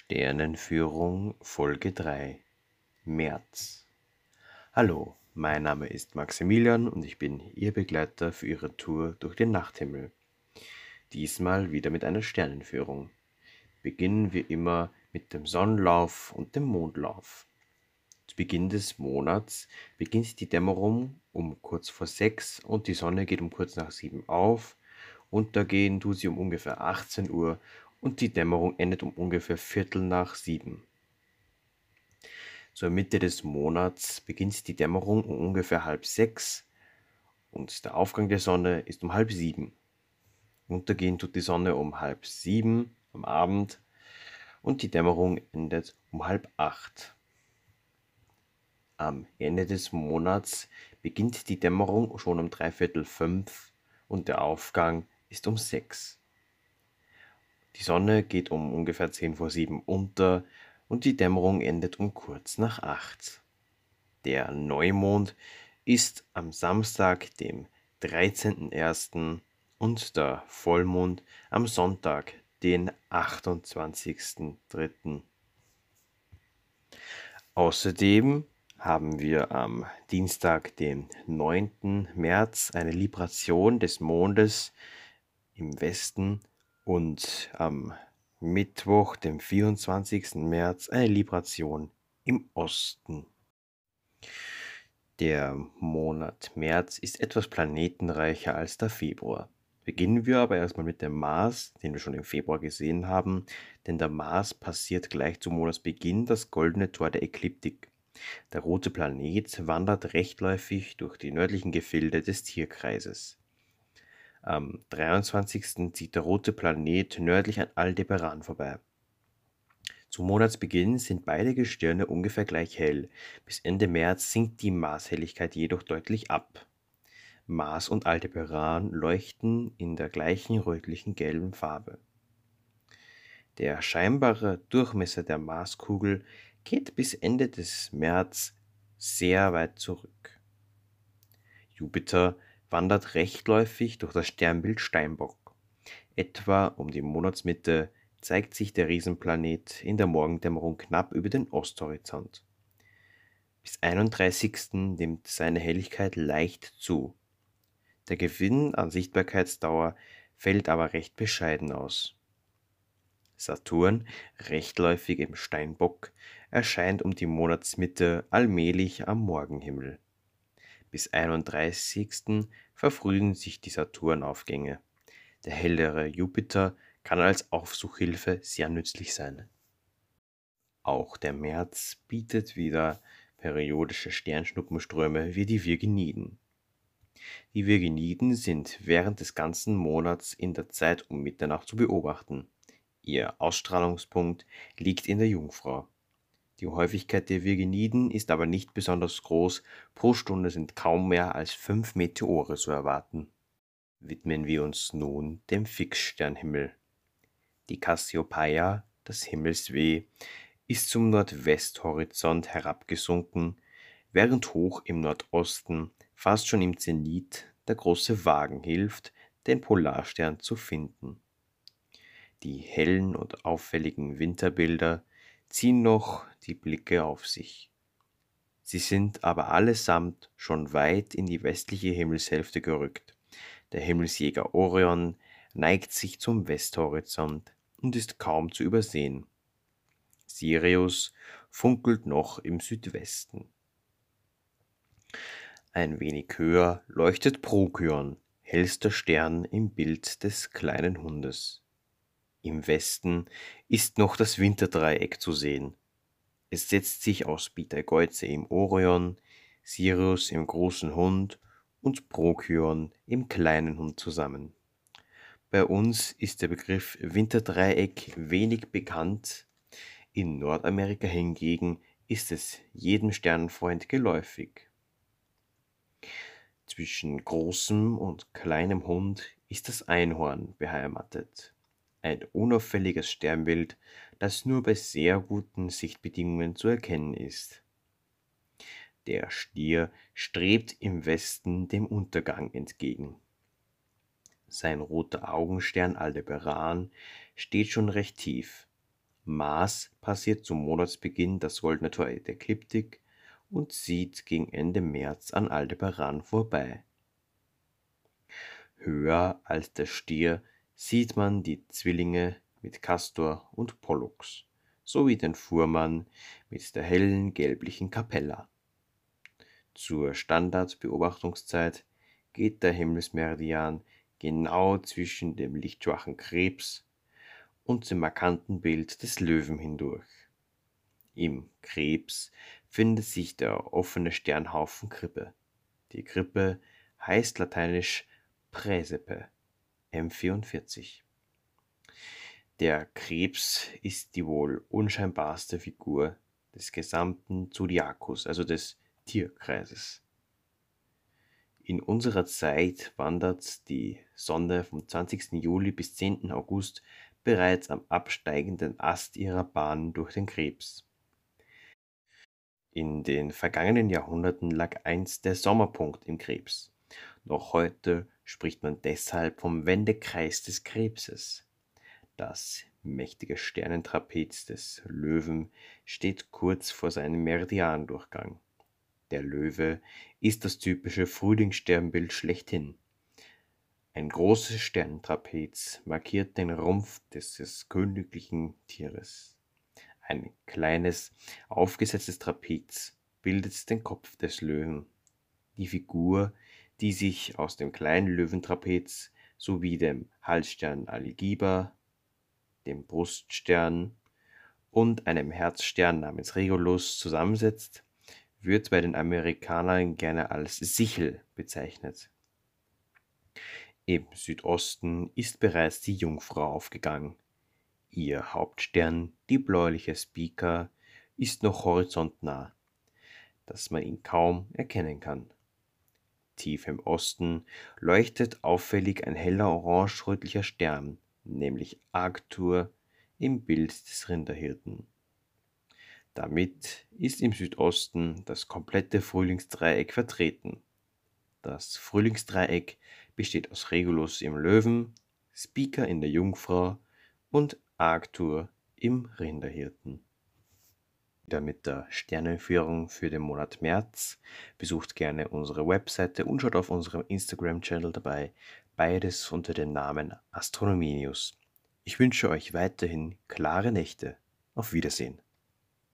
Sternenführung Folge 3 März Hallo, mein Name ist Maximilian und ich bin Ihr Begleiter für Ihre Tour durch den Nachthimmel. Diesmal wieder mit einer Sternenführung. Beginnen wir immer mit dem Sonnenlauf und dem Mondlauf. Zu Beginn des Monats beginnt die Dämmerung um kurz vor sechs und die Sonne geht um kurz nach sieben auf. Untergehen tut sie um ungefähr 18 Uhr und die Dämmerung endet um ungefähr Viertel nach sieben. Zur Mitte des Monats beginnt die Dämmerung um ungefähr halb sechs und der Aufgang der Sonne ist um halb sieben. Untergehen tut die Sonne um halb sieben am Abend und die Dämmerung endet um halb acht. Am Ende des Monats beginnt die Dämmerung schon um dreiviertel fünf und der Aufgang ist um sechs. Die Sonne geht um ungefähr 10 vor 7 unter und die Dämmerung endet um kurz nach 8. Der Neumond ist am Samstag, dem 13.01. und der Vollmond am Sonntag, den 28.03. Außerdem haben wir am Dienstag, dem 9. März, eine Libration des Mondes im Westen und am Mittwoch, dem 24. März, eine Libration im Osten. Der Monat März ist etwas planetenreicher als der Februar. Beginnen wir aber erstmal mit dem Mars, den wir schon im Februar gesehen haben, denn der Mars passiert gleich zum Monatsbeginn das goldene Tor der Ekliptik. Der rote Planet wandert rechtläufig durch die nördlichen Gefilde des Tierkreises. Am 23. zieht der rote Planet nördlich an Aldebaran vorbei. Zum Monatsbeginn sind beide Gestirne ungefähr gleich hell. Bis Ende März sinkt die Marshelligkeit jedoch deutlich ab. Mars und Aldebaran leuchten in der gleichen rötlichen gelben Farbe. Der scheinbare Durchmesser der Marskugel geht bis Ende des März sehr weit zurück. Jupiter wandert rechtläufig durch das Sternbild Steinbock. Etwa um die Monatsmitte zeigt sich der Riesenplanet in der Morgendämmerung knapp über den Osthorizont. Bis 31. nimmt seine Helligkeit leicht zu. Der Gewinn an Sichtbarkeitsdauer fällt aber recht bescheiden aus. Saturn, rechtläufig im Steinbock, erscheint um die Monatsmitte allmählich am Morgenhimmel bis 31. verfrühen sich die Saturnaufgänge. Der hellere Jupiter kann als Aufsuchhilfe sehr nützlich sein. Auch der März bietet wieder periodische Sternschnuppenströme wie die Virginiden. Die Virginiden sind während des ganzen Monats in der Zeit um Mitternacht zu beobachten. Ihr Ausstrahlungspunkt liegt in der Jungfrau. Die Häufigkeit der Virginiden ist aber nicht besonders groß, pro Stunde sind kaum mehr als fünf Meteore zu erwarten. Widmen wir uns nun dem Fixsternhimmel. Die Cassiopeia, das Himmelsweh, ist zum Nordwesthorizont herabgesunken, während hoch im Nordosten, fast schon im Zenit, der große Wagen hilft, den Polarstern zu finden. Die hellen und auffälligen Winterbilder ziehen noch die Blicke auf sich. Sie sind aber allesamt schon weit in die westliche Himmelshälfte gerückt. Der Himmelsjäger Orion neigt sich zum Westhorizont und ist kaum zu übersehen. Sirius funkelt noch im Südwesten. Ein wenig höher leuchtet Procyon, hellster Stern im Bild des kleinen Hundes. Im Westen ist noch das Winterdreieck zu sehen. Es setzt sich aus Betelgeuse im Orion, Sirius im großen Hund und Procyon im kleinen Hund zusammen. Bei uns ist der Begriff Winterdreieck wenig bekannt, in Nordamerika hingegen ist es jedem Sternenfreund geläufig. Zwischen großem und kleinem Hund ist das Einhorn beheimatet ein unauffälliges Sternbild, das nur bei sehr guten Sichtbedingungen zu erkennen ist. Der Stier strebt im Westen dem Untergang entgegen. Sein roter Augenstern Aldebaran steht schon recht tief. Mars passiert zum Monatsbeginn das goldene Tor der Ekliptik und zieht gegen Ende März an Aldebaran vorbei. Höher als der Stier sieht man die Zwillinge mit Castor und Pollux sowie den Fuhrmann mit der hellen gelblichen Kapella. Zur Standardbeobachtungszeit geht der Himmelsmeridian genau zwischen dem lichtschwachen Krebs und dem markanten Bild des Löwen hindurch. Im Krebs findet sich der offene Sternhaufen Krippe. Die Krippe heißt lateinisch Praesepe M44. Der Krebs ist die wohl unscheinbarste Figur des gesamten Zodiakus, also des Tierkreises. In unserer Zeit wandert die Sonne vom 20. Juli bis 10. August bereits am absteigenden Ast ihrer Bahn durch den Krebs. In den vergangenen Jahrhunderten lag einst der Sommerpunkt im Krebs. Noch heute spricht man deshalb vom Wendekreis des Krebses. Das mächtige Sternentrapez des Löwen steht kurz vor seinem Meridiandurchgang. Der Löwe ist das typische Frühlingssternbild schlechthin. Ein großes Sternentrapez markiert den Rumpf des königlichen Tieres. Ein kleines, aufgesetztes Trapez bildet den Kopf des Löwen. Die Figur, die sich aus dem kleinen Löwentrapez sowie dem Halsstern Algiba dem Bruststern und einem Herzstern namens Regulus zusammensetzt, wird bei den Amerikanern gerne als Sichel bezeichnet. Im Südosten ist bereits die Jungfrau aufgegangen. Ihr Hauptstern, die bläuliche Spica, ist noch horizontnah, dass man ihn kaum erkennen kann. Tief im Osten leuchtet auffällig ein heller orange-rötlicher Stern, nämlich Arctur im Bild des Rinderhirten. Damit ist im Südosten das komplette Frühlingsdreieck vertreten. Das Frühlingsdreieck besteht aus Regulus im Löwen, Speaker in der Jungfrau und Arctur im Rinderhirten. Wieder mit der Sternenführung für den Monat März. Besucht gerne unsere Webseite und schaut auf unserem Instagram-Channel dabei beides unter dem Namen Astronomie News. Ich wünsche euch weiterhin klare Nächte. Auf Wiedersehen.